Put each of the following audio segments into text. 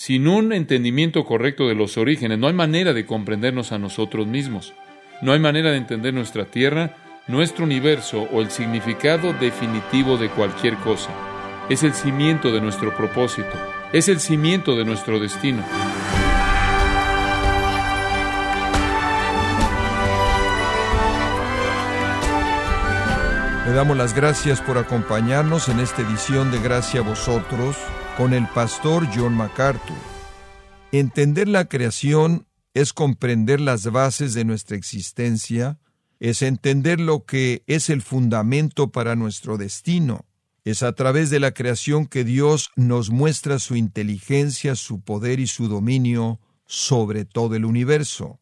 Sin un entendimiento correcto de los orígenes, no hay manera de comprendernos a nosotros mismos. No hay manera de entender nuestra tierra, nuestro universo o el significado definitivo de cualquier cosa. Es el cimiento de nuestro propósito. Es el cimiento de nuestro destino. Le damos las gracias por acompañarnos en esta edición de Gracia a vosotros con el pastor John MacArthur. Entender la creación es comprender las bases de nuestra existencia, es entender lo que es el fundamento para nuestro destino. Es a través de la creación que Dios nos muestra su inteligencia, su poder y su dominio sobre todo el universo.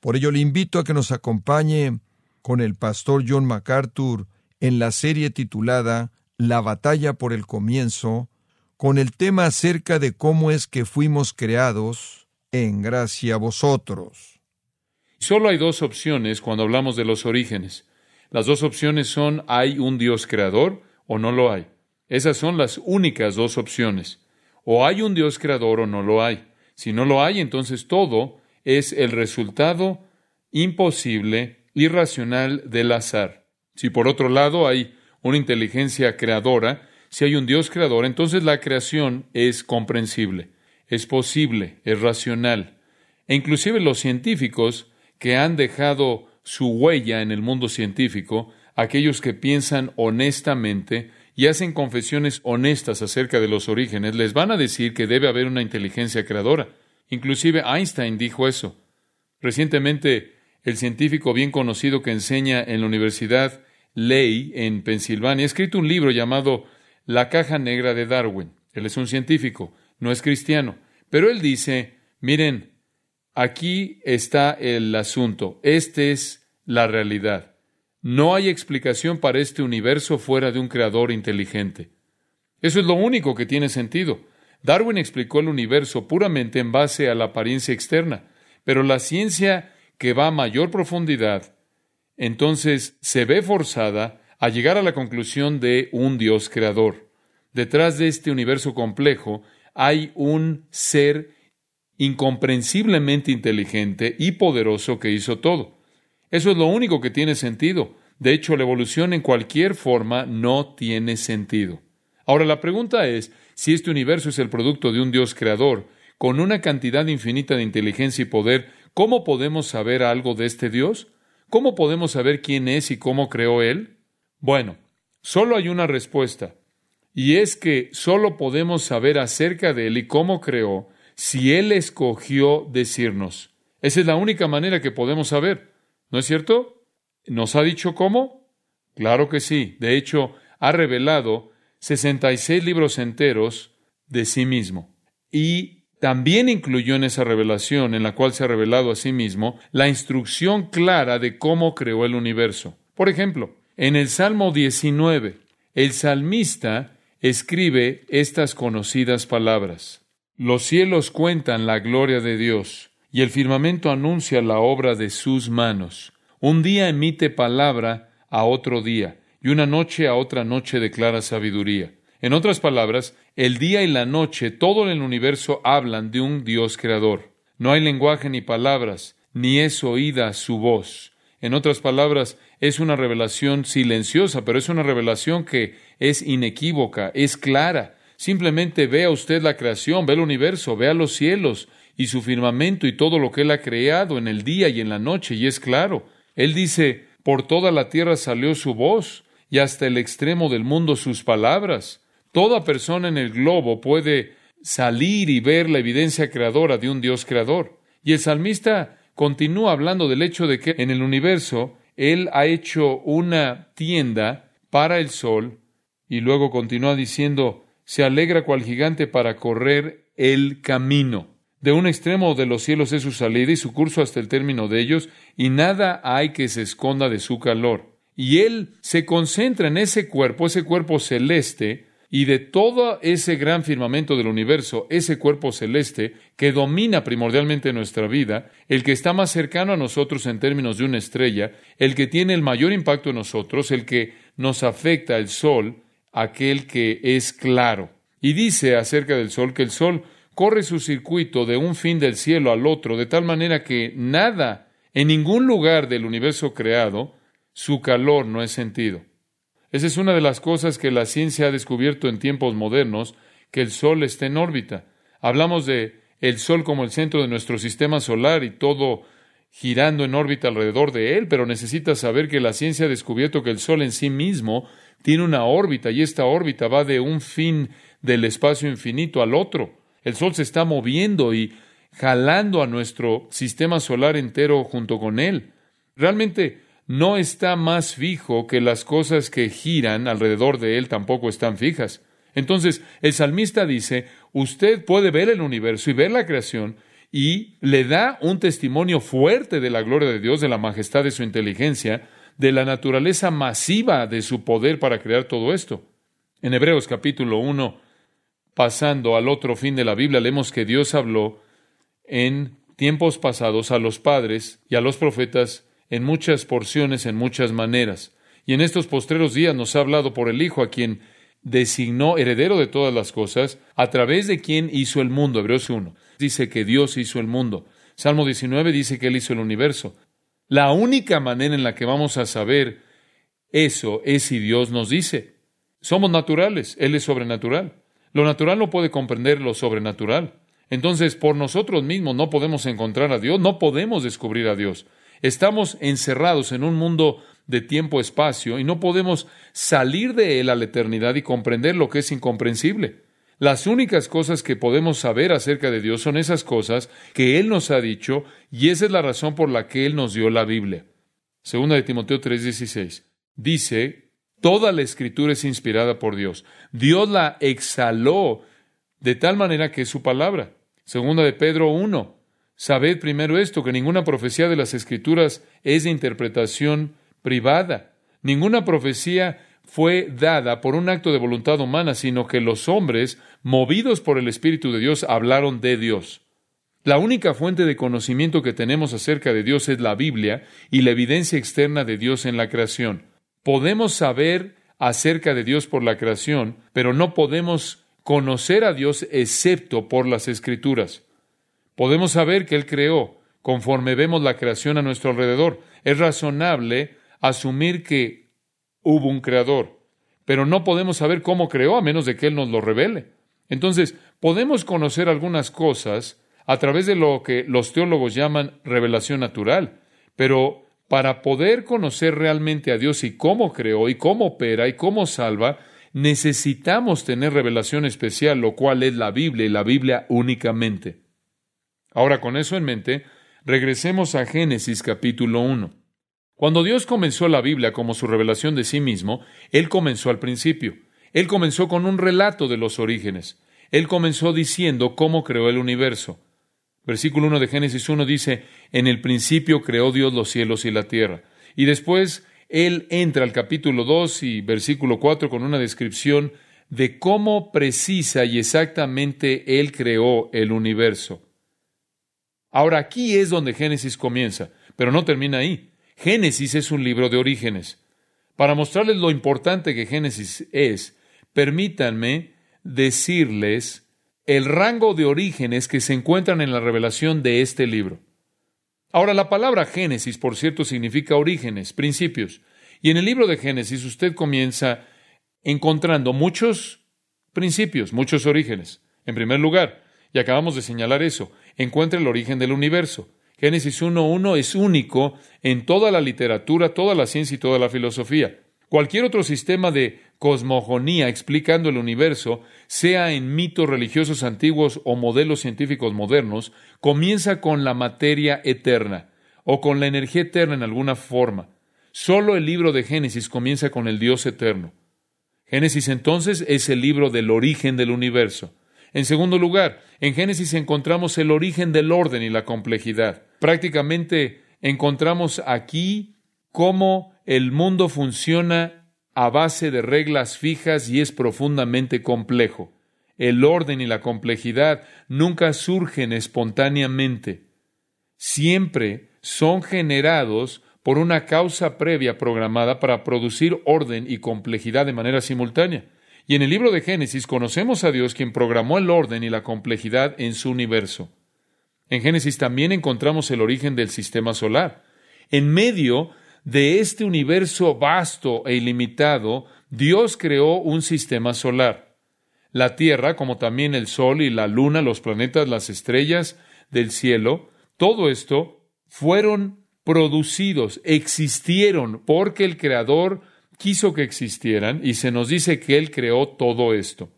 Por ello le invito a que nos acompañe con el pastor John MacArthur en la serie titulada La batalla por el comienzo, con el tema acerca de cómo es que fuimos creados en gracia a vosotros. Solo hay dos opciones cuando hablamos de los orígenes. Las dos opciones son hay un Dios creador o no lo hay. Esas son las únicas dos opciones. O hay un Dios creador o no lo hay. Si no lo hay, entonces todo es el resultado imposible, irracional del azar. Si por otro lado hay una inteligencia creadora, si hay un Dios creador, entonces la creación es comprensible, es posible, es racional. E inclusive los científicos que han dejado su huella en el mundo científico, aquellos que piensan honestamente y hacen confesiones honestas acerca de los orígenes, les van a decir que debe haber una inteligencia creadora. Inclusive Einstein dijo eso. Recientemente, el científico bien conocido que enseña en la Universidad Ley en Pensilvania, ha escrito un libro llamado La caja negra de Darwin. Él es un científico, no es cristiano, pero él dice, miren, aquí está el asunto, esta es la realidad. No hay explicación para este universo fuera de un creador inteligente. Eso es lo único que tiene sentido. Darwin explicó el universo puramente en base a la apariencia externa, pero la ciencia que va a mayor profundidad entonces se ve forzada a llegar a la conclusión de un Dios creador. Detrás de este universo complejo hay un ser incomprensiblemente inteligente y poderoso que hizo todo. Eso es lo único que tiene sentido. De hecho, la evolución en cualquier forma no tiene sentido. Ahora la pregunta es si este universo es el producto de un Dios creador, con una cantidad infinita de inteligencia y poder, ¿cómo podemos saber algo de este Dios? ¿Cómo podemos saber quién es y cómo creó Él? Bueno, solo hay una respuesta, y es que solo podemos saber acerca de Él y cómo creó si Él escogió decirnos. Esa es la única manera que podemos saber. ¿No es cierto? ¿Nos ha dicho cómo? Claro que sí. De hecho, ha revelado 66 libros enteros de sí mismo. Y también incluyó en esa revelación, en la cual se ha revelado a sí mismo, la instrucción clara de cómo creó el universo. Por ejemplo, en el Salmo 19, el salmista escribe estas conocidas palabras. Los cielos cuentan la gloria de Dios, y el firmamento anuncia la obra de sus manos. Un día emite palabra a otro día, y una noche a otra noche declara sabiduría. En otras palabras, el día y la noche, todo el universo hablan de un Dios creador. No hay lenguaje ni palabras, ni es oída su voz. En otras palabras, es una revelación silenciosa, pero es una revelación que es inequívoca, es clara. Simplemente vea usted la creación, ve el universo, vea los cielos y su firmamento y todo lo que él ha creado en el día y en la noche, y es claro. Él dice, por toda la tierra salió su voz, y hasta el extremo del mundo sus palabras. Toda persona en el globo puede salir y ver la evidencia creadora de un Dios creador. Y el salmista continúa hablando del hecho de que en el universo Él ha hecho una tienda para el sol y luego continúa diciendo, se alegra cual gigante para correr el camino. De un extremo de los cielos es su salida y su curso hasta el término de ellos, y nada hay que se esconda de su calor. Y Él se concentra en ese cuerpo, ese cuerpo celeste, y de todo ese gran firmamento del universo, ese cuerpo celeste que domina primordialmente nuestra vida, el que está más cercano a nosotros en términos de una estrella, el que tiene el mayor impacto en nosotros, el que nos afecta el sol, aquel que es claro. Y dice acerca del sol que el sol corre su circuito de un fin del cielo al otro, de tal manera que nada, en ningún lugar del universo creado, su calor no es sentido. Esa es una de las cosas que la ciencia ha descubierto en tiempos modernos, que el Sol está en órbita. Hablamos de el Sol como el centro de nuestro sistema solar y todo girando en órbita alrededor de él, pero necesitas saber que la ciencia ha descubierto que el Sol en sí mismo tiene una órbita y esta órbita va de un fin del espacio infinito al otro. El Sol se está moviendo y jalando a nuestro sistema solar entero junto con él. Realmente no está más fijo que las cosas que giran alrededor de él tampoco están fijas. Entonces, el salmista dice, usted puede ver el universo y ver la creación y le da un testimonio fuerte de la gloria de Dios, de la majestad de su inteligencia, de la naturaleza masiva de su poder para crear todo esto. En Hebreos capítulo 1, pasando al otro fin de la Biblia, leemos que Dios habló en tiempos pasados a los padres y a los profetas en muchas porciones, en muchas maneras. Y en estos postreros días nos ha hablado por el Hijo, a quien designó heredero de todas las cosas, a través de quien hizo el mundo. Hebreos 1 dice que Dios hizo el mundo. Salmo 19 dice que Él hizo el universo. La única manera en la que vamos a saber eso es si Dios nos dice. Somos naturales, Él es sobrenatural. Lo natural no puede comprender lo sobrenatural. Entonces, por nosotros mismos no podemos encontrar a Dios, no podemos descubrir a Dios. Estamos encerrados en un mundo de tiempo-espacio y no podemos salir de él a la eternidad y comprender lo que es incomprensible. Las únicas cosas que podemos saber acerca de Dios son esas cosas que Él nos ha dicho y esa es la razón por la que Él nos dio la Biblia. Segunda de Timoteo 3:16 dice, toda la escritura es inspirada por Dios. Dios la exhaló de tal manera que es su palabra. Segunda de Pedro 1, sabed primero esto, que ninguna profecía de las escrituras es de interpretación privada. Ninguna profecía fue dada por un acto de voluntad humana, sino que los hombres, movidos por el Espíritu de Dios, hablaron de Dios. La única fuente de conocimiento que tenemos acerca de Dios es la Biblia y la evidencia externa de Dios en la creación. Podemos saber acerca de Dios por la creación, pero no podemos conocer a Dios excepto por las Escrituras. Podemos saber que Él creó conforme vemos la creación a nuestro alrededor. Es razonable asumir que hubo un creador, pero no podemos saber cómo creó a menos de que Él nos lo revele. Entonces, podemos conocer algunas cosas a través de lo que los teólogos llaman revelación natural, pero para poder conocer realmente a Dios y cómo creó y cómo opera y cómo salva, necesitamos tener revelación especial, lo cual es la Biblia y la Biblia únicamente. Ahora, con eso en mente, regresemos a Génesis capítulo 1. Cuando Dios comenzó la Biblia como su revelación de sí mismo, Él comenzó al principio. Él comenzó con un relato de los orígenes. Él comenzó diciendo cómo creó el universo. Versículo 1 de Génesis 1 dice, en el principio creó Dios los cielos y la tierra. Y después Él entra al capítulo 2 y versículo 4 con una descripción de cómo precisa y exactamente Él creó el universo. Ahora aquí es donde Génesis comienza, pero no termina ahí. Génesis es un libro de orígenes. Para mostrarles lo importante que Génesis es, permítanme decirles el rango de orígenes que se encuentran en la revelación de este libro. Ahora, la palabra Génesis, por cierto, significa orígenes, principios. Y en el libro de Génesis usted comienza encontrando muchos principios, muchos orígenes. En primer lugar, y acabamos de señalar eso, encuentra el origen del universo. Génesis 1.1 es único en toda la literatura, toda la ciencia y toda la filosofía. Cualquier otro sistema de cosmogonía explicando el universo, sea en mitos religiosos antiguos o modelos científicos modernos, comienza con la materia eterna o con la energía eterna en alguna forma. Solo el libro de Génesis comienza con el Dios eterno. Génesis entonces es el libro del origen del universo. En segundo lugar, en Génesis encontramos el origen del orden y la complejidad. Prácticamente encontramos aquí cómo el mundo funciona a base de reglas fijas y es profundamente complejo. El orden y la complejidad nunca surgen espontáneamente. Siempre son generados por una causa previa programada para producir orden y complejidad de manera simultánea. Y en el libro de Génesis conocemos a Dios quien programó el orden y la complejidad en su universo. En Génesis también encontramos el origen del sistema solar. En medio de este universo vasto e ilimitado, Dios creó un sistema solar. La Tierra, como también el Sol y la Luna, los planetas, las estrellas del cielo, todo esto fueron producidos, existieron, porque el Creador quiso que existieran y se nos dice que Él creó todo esto.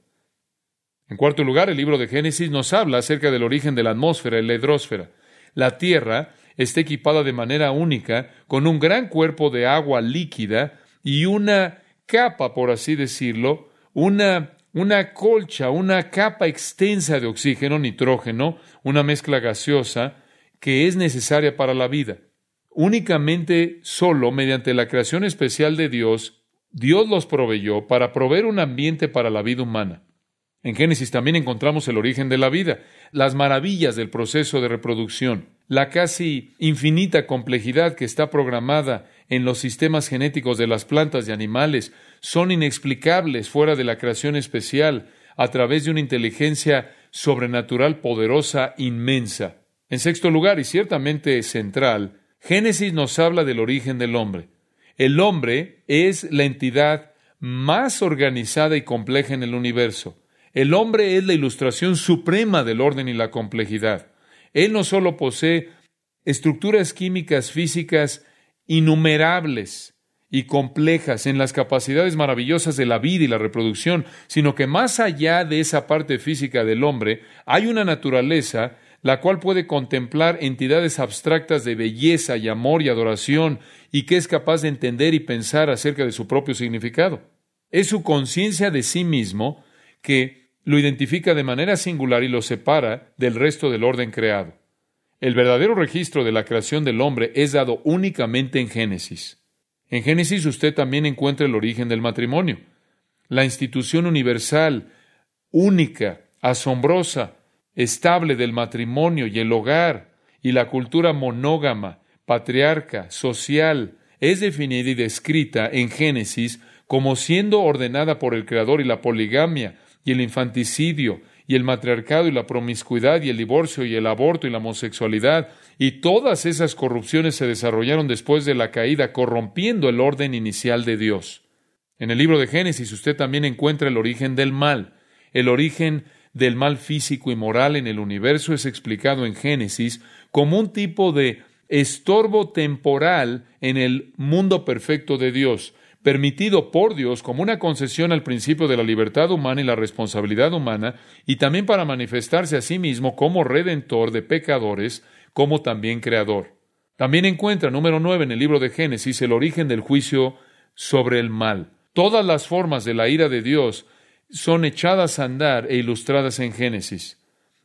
En cuarto lugar, el libro de Génesis nos habla acerca del origen de la atmósfera la hidrósfera. La Tierra está equipada de manera única con un gran cuerpo de agua líquida y una capa, por así decirlo, una, una colcha, una capa extensa de oxígeno, nitrógeno, una mezcla gaseosa que es necesaria para la vida. Únicamente solo mediante la creación especial de Dios, Dios los proveyó para proveer un ambiente para la vida humana. En Génesis también encontramos el origen de la vida, las maravillas del proceso de reproducción, la casi infinita complejidad que está programada en los sistemas genéticos de las plantas y animales son inexplicables fuera de la creación especial a través de una inteligencia sobrenatural poderosa inmensa. En sexto lugar, y ciertamente central, Génesis nos habla del origen del hombre. El hombre es la entidad más organizada y compleja en el universo. El hombre es la ilustración suprema del orden y la complejidad. Él no solo posee estructuras químicas físicas innumerables y complejas en las capacidades maravillosas de la vida y la reproducción, sino que más allá de esa parte física del hombre hay una naturaleza la cual puede contemplar entidades abstractas de belleza y amor y adoración, y que es capaz de entender y pensar acerca de su propio significado. Es su conciencia de sí mismo que lo identifica de manera singular y lo separa del resto del orden creado. El verdadero registro de la creación del hombre es dado únicamente en Génesis. En Génesis usted también encuentra el origen del matrimonio, la institución universal, única, asombrosa, estable del matrimonio y el hogar y la cultura monógama, patriarca, social, es definida y descrita en Génesis como siendo ordenada por el Creador y la poligamia y el infanticidio y el matriarcado y la promiscuidad y el divorcio y el aborto y la homosexualidad y todas esas corrupciones se desarrollaron después de la caída, corrompiendo el orden inicial de Dios. En el libro de Génesis usted también encuentra el origen del mal, el origen del mal físico y moral en el universo es explicado en Génesis como un tipo de estorbo temporal en el mundo perfecto de Dios, permitido por Dios como una concesión al principio de la libertad humana y la responsabilidad humana, y también para manifestarse a sí mismo como redentor de pecadores, como también creador. También encuentra, número nueve, en el libro de Génesis, el origen del juicio sobre el mal. Todas las formas de la ira de Dios son echadas a andar e ilustradas en Génesis.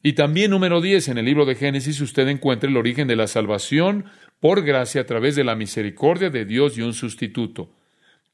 Y también número 10, en el libro de Génesis usted encuentra el origen de la salvación por gracia a través de la misericordia de Dios y un sustituto.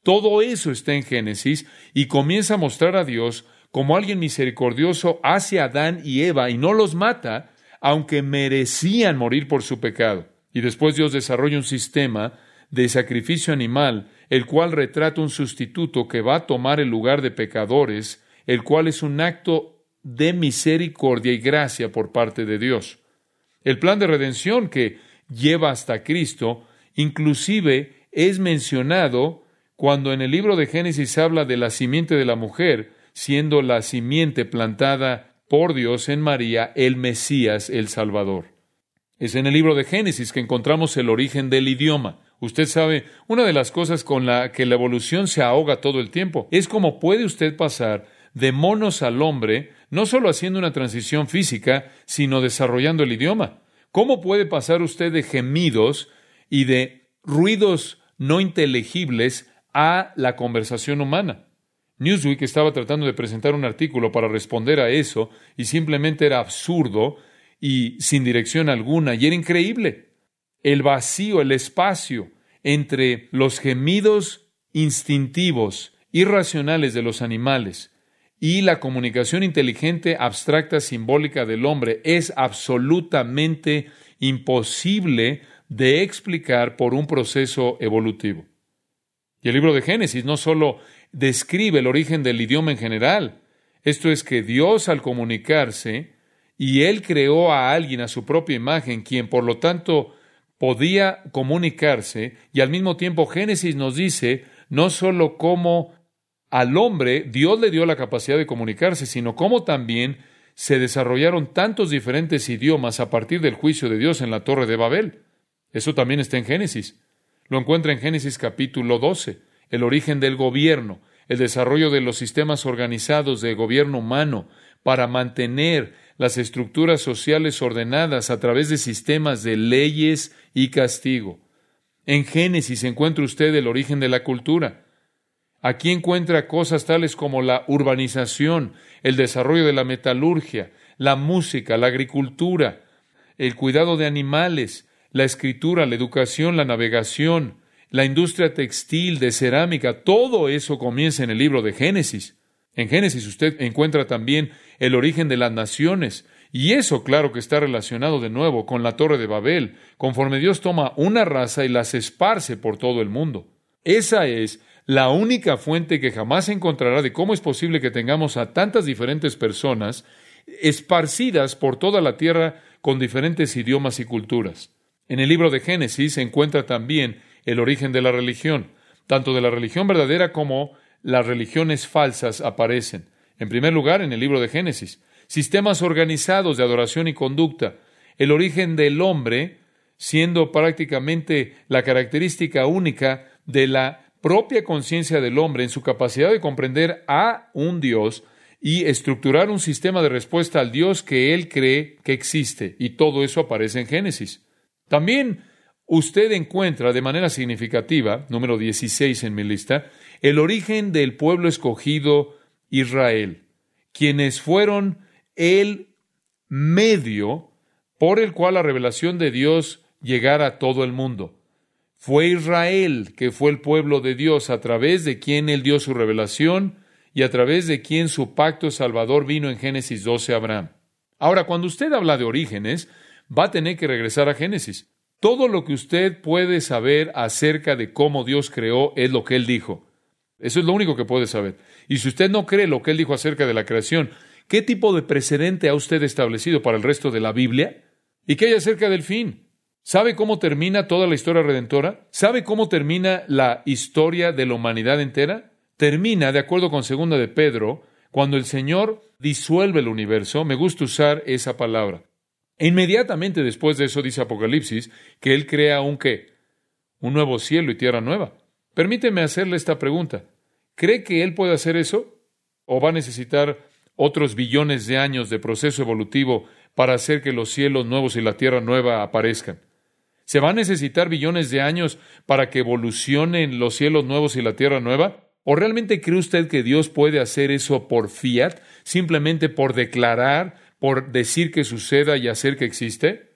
Todo eso está en Génesis y comienza a mostrar a Dios como alguien misericordioso hacia Adán y Eva y no los mata, aunque merecían morir por su pecado. Y después Dios desarrolla un sistema de sacrificio animal el cual retrata un sustituto que va a tomar el lugar de pecadores, el cual es un acto de misericordia y gracia por parte de Dios. El plan de redención que lleva hasta Cristo, inclusive es mencionado cuando en el libro de Génesis habla de la simiente de la mujer, siendo la simiente plantada por Dios en María, el Mesías, el Salvador. Es en el libro de Génesis que encontramos el origen del idioma. Usted sabe, una de las cosas con la que la evolución se ahoga todo el tiempo es cómo puede usted pasar de monos al hombre, no solo haciendo una transición física, sino desarrollando el idioma. ¿Cómo puede pasar usted de gemidos y de ruidos no inteligibles a la conversación humana? Newsweek estaba tratando de presentar un artículo para responder a eso y simplemente era absurdo y sin dirección alguna y era increíble el vacío, el espacio entre los gemidos instintivos, irracionales de los animales y la comunicación inteligente, abstracta, simbólica del hombre es absolutamente imposible de explicar por un proceso evolutivo. Y el libro de Génesis no solo describe el origen del idioma en general. Esto es que Dios al comunicarse, y Él creó a alguien a su propia imagen, quien por lo tanto podía comunicarse, y al mismo tiempo Génesis nos dice no solo cómo al hombre Dios le dio la capacidad de comunicarse, sino cómo también se desarrollaron tantos diferentes idiomas a partir del juicio de Dios en la Torre de Babel. Eso también está en Génesis. Lo encuentra en Génesis capítulo 12, el origen del gobierno, el desarrollo de los sistemas organizados de gobierno humano para mantener las estructuras sociales ordenadas a través de sistemas de leyes y castigo. En Génesis encuentra usted el origen de la cultura. Aquí encuentra cosas tales como la urbanización, el desarrollo de la metalurgia, la música, la agricultura, el cuidado de animales, la escritura, la educación, la navegación, la industria textil, de cerámica, todo eso comienza en el libro de Génesis. En Génesis usted encuentra también el origen de las naciones, y eso claro que está relacionado de nuevo con la torre de Babel, conforme Dios toma una raza y las esparce por todo el mundo. Esa es la única fuente que jamás encontrará de cómo es posible que tengamos a tantas diferentes personas esparcidas por toda la tierra con diferentes idiomas y culturas. En el libro de Génesis se encuentra también el origen de la religión. Tanto de la religión verdadera como las religiones falsas aparecen. En primer lugar, en el libro de Génesis, sistemas organizados de adoración y conducta, el origen del hombre siendo prácticamente la característica única de la propia conciencia del hombre en su capacidad de comprender a un Dios y estructurar un sistema de respuesta al Dios que él cree que existe. Y todo eso aparece en Génesis. También usted encuentra de manera significativa, número 16 en mi lista, el origen del pueblo escogido Israel, quienes fueron el medio por el cual la revelación de Dios llegara a todo el mundo. Fue Israel que fue el pueblo de Dios a través de quien él dio su revelación y a través de quien su pacto salvador vino en Génesis 12 a Abraham. Ahora, cuando usted habla de orígenes, va a tener que regresar a Génesis. Todo lo que usted puede saber acerca de cómo Dios creó es lo que Él dijo. Eso es lo único que puede saber. Y si usted no cree lo que Él dijo acerca de la creación, ¿qué tipo de precedente ha usted establecido para el resto de la Biblia? ¿Y qué hay acerca del fin? ¿Sabe cómo termina toda la historia redentora? ¿Sabe cómo termina la historia de la humanidad entera? Termina, de acuerdo con segunda de Pedro, cuando el Señor disuelve el universo. Me gusta usar esa palabra. E inmediatamente después de eso dice Apocalipsis que Él crea un qué? Un nuevo cielo y tierra nueva. Permíteme hacerle esta pregunta. ¿Cree que Él puede hacer eso? ¿O va a necesitar otros billones de años de proceso evolutivo para hacer que los cielos nuevos y la tierra nueva aparezcan? ¿Se va a necesitar billones de años para que evolucionen los cielos nuevos y la tierra nueva? ¿O realmente cree usted que Dios puede hacer eso por fiat, simplemente por declarar por decir que suceda y hacer que existe?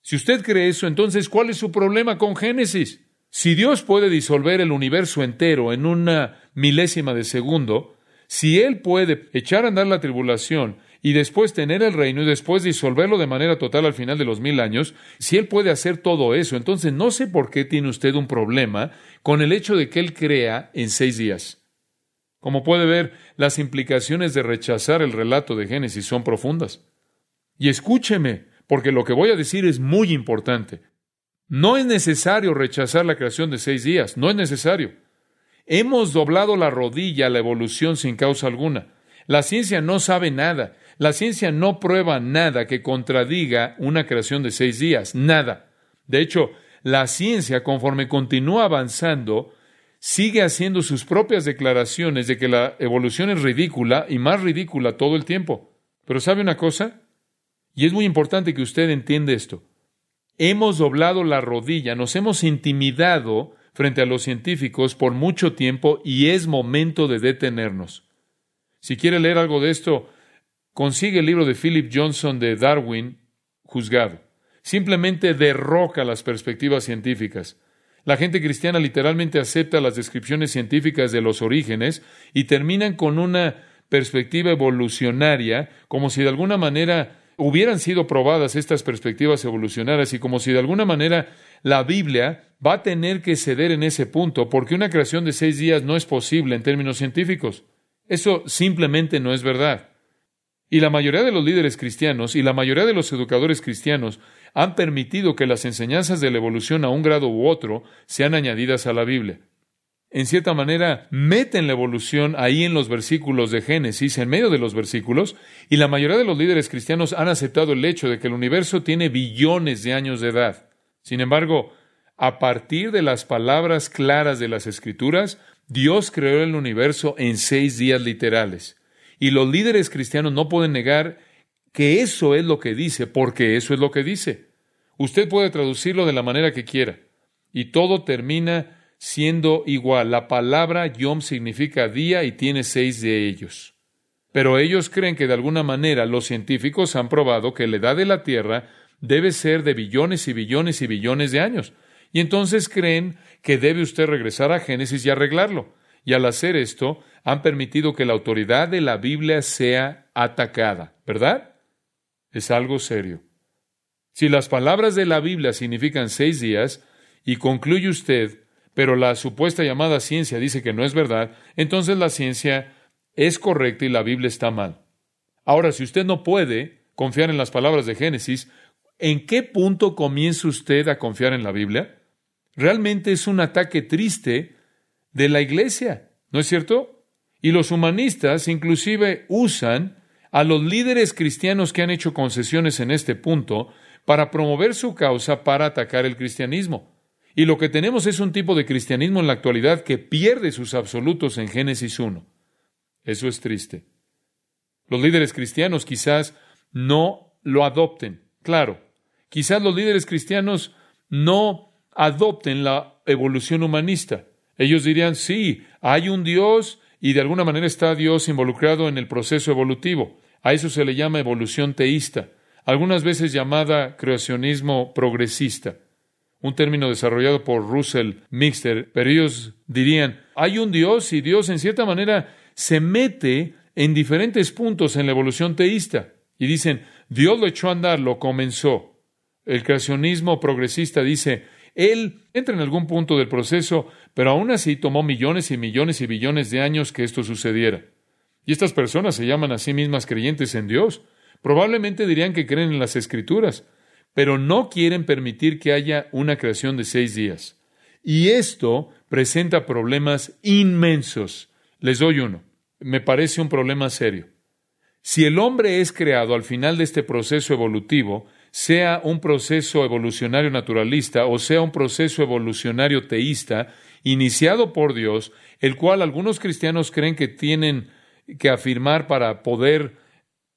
Si usted cree eso, entonces, ¿cuál es su problema con Génesis? Si Dios puede disolver el universo entero en una milésima de segundo, si Él puede echar a andar la tribulación y después tener el reino y después disolverlo de manera total al final de los mil años, si Él puede hacer todo eso, entonces no sé por qué tiene usted un problema con el hecho de que Él crea en seis días. Como puede ver, las implicaciones de rechazar el relato de Génesis son profundas. Y escúcheme, porque lo que voy a decir es muy importante. No es necesario rechazar la creación de seis días, no es necesario. Hemos doblado la rodilla a la evolución sin causa alguna. La ciencia no sabe nada. La ciencia no prueba nada que contradiga una creación de seis días, nada. De hecho, la ciencia, conforme continúa avanzando, sigue haciendo sus propias declaraciones de que la evolución es ridícula y más ridícula todo el tiempo. Pero ¿sabe una cosa? Y es muy importante que usted entienda esto. Hemos doblado la rodilla, nos hemos intimidado frente a los científicos por mucho tiempo y es momento de detenernos. Si quiere leer algo de esto, consigue el libro de Philip Johnson de Darwin, Juzgado. Simplemente derroca las perspectivas científicas. La gente cristiana literalmente acepta las descripciones científicas de los orígenes y terminan con una perspectiva evolucionaria como si de alguna manera hubieran sido probadas estas perspectivas evolucionarias y como si de alguna manera la Biblia va a tener que ceder en ese punto porque una creación de seis días no es posible en términos científicos. Eso simplemente no es verdad. Y la mayoría de los líderes cristianos y la mayoría de los educadores cristianos han permitido que las enseñanzas de la evolución a un grado u otro sean añadidas a la Biblia. En cierta manera, meten la evolución ahí en los versículos de Génesis, en medio de los versículos, y la mayoría de los líderes cristianos han aceptado el hecho de que el universo tiene billones de años de edad. Sin embargo, a partir de las palabras claras de las Escrituras, Dios creó el universo en seis días literales. Y los líderes cristianos no pueden negar que eso es lo que dice, porque eso es lo que dice. Usted puede traducirlo de la manera que quiera. Y todo termina siendo igual. La palabra yom significa día y tiene seis de ellos. Pero ellos creen que de alguna manera los científicos han probado que la edad de la Tierra debe ser de billones y billones y billones de años. Y entonces creen que debe usted regresar a Génesis y arreglarlo. Y al hacer esto, han permitido que la autoridad de la Biblia sea atacada, ¿verdad? Es algo serio. Si las palabras de la Biblia significan seis días, y concluye usted, pero la supuesta llamada ciencia dice que no es verdad, entonces la ciencia es correcta y la Biblia está mal. Ahora, si usted no puede confiar en las palabras de Génesis, ¿en qué punto comienza usted a confiar en la Biblia? Realmente es un ataque triste de la iglesia, ¿no es cierto? Y los humanistas inclusive usan a los líderes cristianos que han hecho concesiones en este punto para promover su causa para atacar el cristianismo. Y lo que tenemos es un tipo de cristianismo en la actualidad que pierde sus absolutos en Génesis 1. Eso es triste. Los líderes cristianos quizás no lo adopten. Claro, quizás los líderes cristianos no adopten la evolución humanista. Ellos dirían, sí, hay un Dios y de alguna manera está Dios involucrado en el proceso evolutivo. A eso se le llama evolución teísta, algunas veces llamada creacionismo progresista, un término desarrollado por Russell Mixter, pero ellos dirían, hay un Dios y Dios en cierta manera se mete en diferentes puntos en la evolución teísta. Y dicen, Dios lo echó a andar, lo comenzó. El creacionismo progresista dice, él entra en algún punto del proceso, pero aún así tomó millones y millones y billones de años que esto sucediera. Y estas personas se llaman a sí mismas creyentes en Dios. Probablemente dirían que creen en las Escrituras, pero no quieren permitir que haya una creación de seis días. Y esto presenta problemas inmensos. Les doy uno. Me parece un problema serio. Si el hombre es creado al final de este proceso evolutivo, sea un proceso evolucionario naturalista o sea un proceso evolucionario teísta, iniciado por Dios, el cual algunos cristianos creen que tienen que afirmar para poder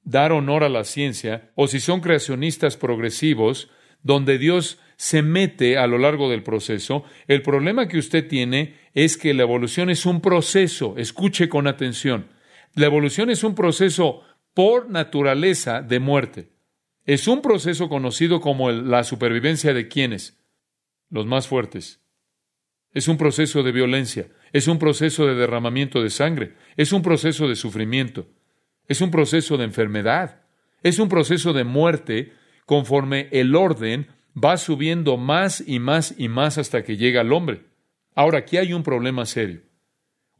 dar honor a la ciencia, o si son creacionistas progresivos, donde Dios se mete a lo largo del proceso, el problema que usted tiene es que la evolución es un proceso, escuche con atención, la evolución es un proceso por naturaleza de muerte. Es un proceso conocido como la supervivencia de quienes, los más fuertes. Es un proceso de violencia, es un proceso de derramamiento de sangre, es un proceso de sufrimiento, es un proceso de enfermedad, es un proceso de muerte conforme el orden va subiendo más y más y más hasta que llega al hombre. Ahora, aquí hay un problema serio.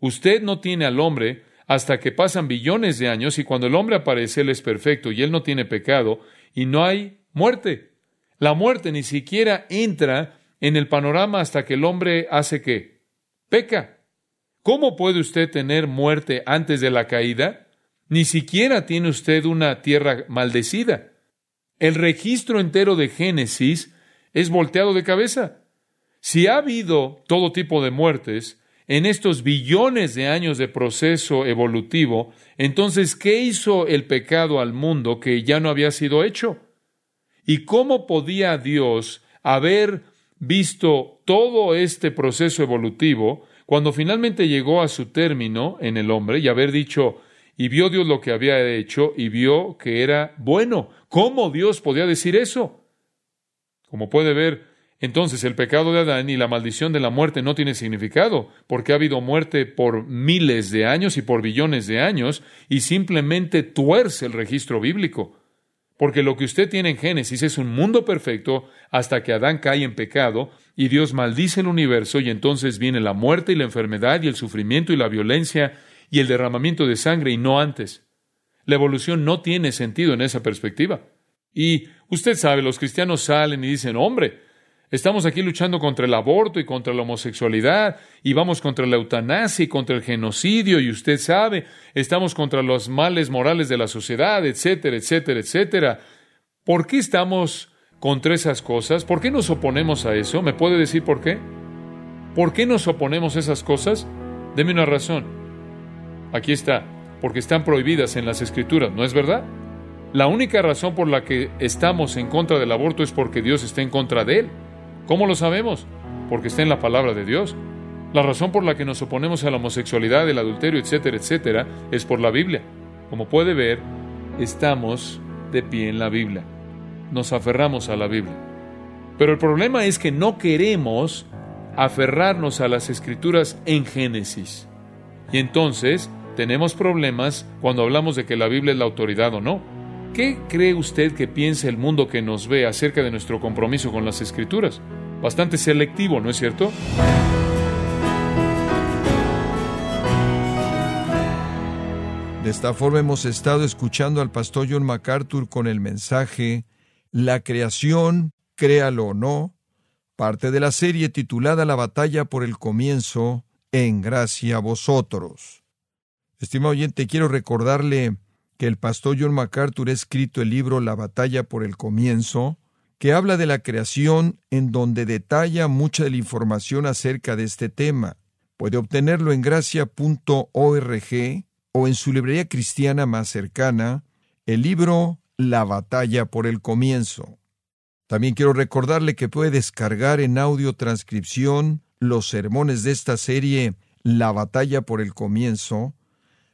Usted no tiene al hombre hasta que pasan billones de años y cuando el hombre aparece, él es perfecto y él no tiene pecado y no hay muerte. La muerte ni siquiera entra en el panorama hasta que el hombre hace qué? Peca. ¿Cómo puede usted tener muerte antes de la caída? Ni siquiera tiene usted una tierra maldecida. El registro entero de Génesis es volteado de cabeza. Si ha habido todo tipo de muertes en estos billones de años de proceso evolutivo, entonces, ¿qué hizo el pecado al mundo que ya no había sido hecho? ¿Y cómo podía Dios haber visto todo este proceso evolutivo cuando finalmente llegó a su término en el hombre y haber dicho, y vio Dios lo que había hecho y vio que era bueno? ¿Cómo Dios podía decir eso? Como puede ver, entonces el pecado de Adán y la maldición de la muerte no tiene significado, porque ha habido muerte por miles de años y por billones de años, y simplemente tuerce el registro bíblico. Porque lo que usted tiene en Génesis es un mundo perfecto hasta que Adán cae en pecado y Dios maldice el universo y entonces viene la muerte y la enfermedad y el sufrimiento y la violencia y el derramamiento de sangre y no antes. La evolución no tiene sentido en esa perspectiva. Y usted sabe, los cristianos salen y dicen, hombre, Estamos aquí luchando contra el aborto y contra la homosexualidad y vamos contra la eutanasia y contra el genocidio y usted sabe, estamos contra los males morales de la sociedad, etcétera, etcétera, etcétera. ¿Por qué estamos contra esas cosas? ¿Por qué nos oponemos a eso? ¿Me puede decir por qué? ¿Por qué nos oponemos a esas cosas? Deme una razón. Aquí está, porque están prohibidas en las escrituras, ¿no es verdad? La única razón por la que estamos en contra del aborto es porque Dios está en contra de él. ¿Cómo lo sabemos? Porque está en la palabra de Dios. La razón por la que nos oponemos a la homosexualidad, el adulterio, etcétera, etcétera, es por la Biblia. Como puede ver, estamos de pie en la Biblia. Nos aferramos a la Biblia. Pero el problema es que no queremos aferrarnos a las escrituras en Génesis. Y entonces tenemos problemas cuando hablamos de que la Biblia es la autoridad o no. ¿Qué cree usted que piensa el mundo que nos ve acerca de nuestro compromiso con las escrituras? Bastante selectivo, ¿no es cierto? De esta forma hemos estado escuchando al pastor John MacArthur con el mensaje La creación, créalo o no, parte de la serie titulada La batalla por el comienzo, en gracia a vosotros. Estimado oyente, quiero recordarle que el pastor John MacArthur ha escrito el libro La batalla por el comienzo, que habla de la creación en donde detalla mucha de la información acerca de este tema. Puede obtenerlo en gracia.org o en su librería cristiana más cercana, el libro La batalla por el comienzo. También quiero recordarle que puede descargar en audio transcripción los sermones de esta serie La batalla por el comienzo,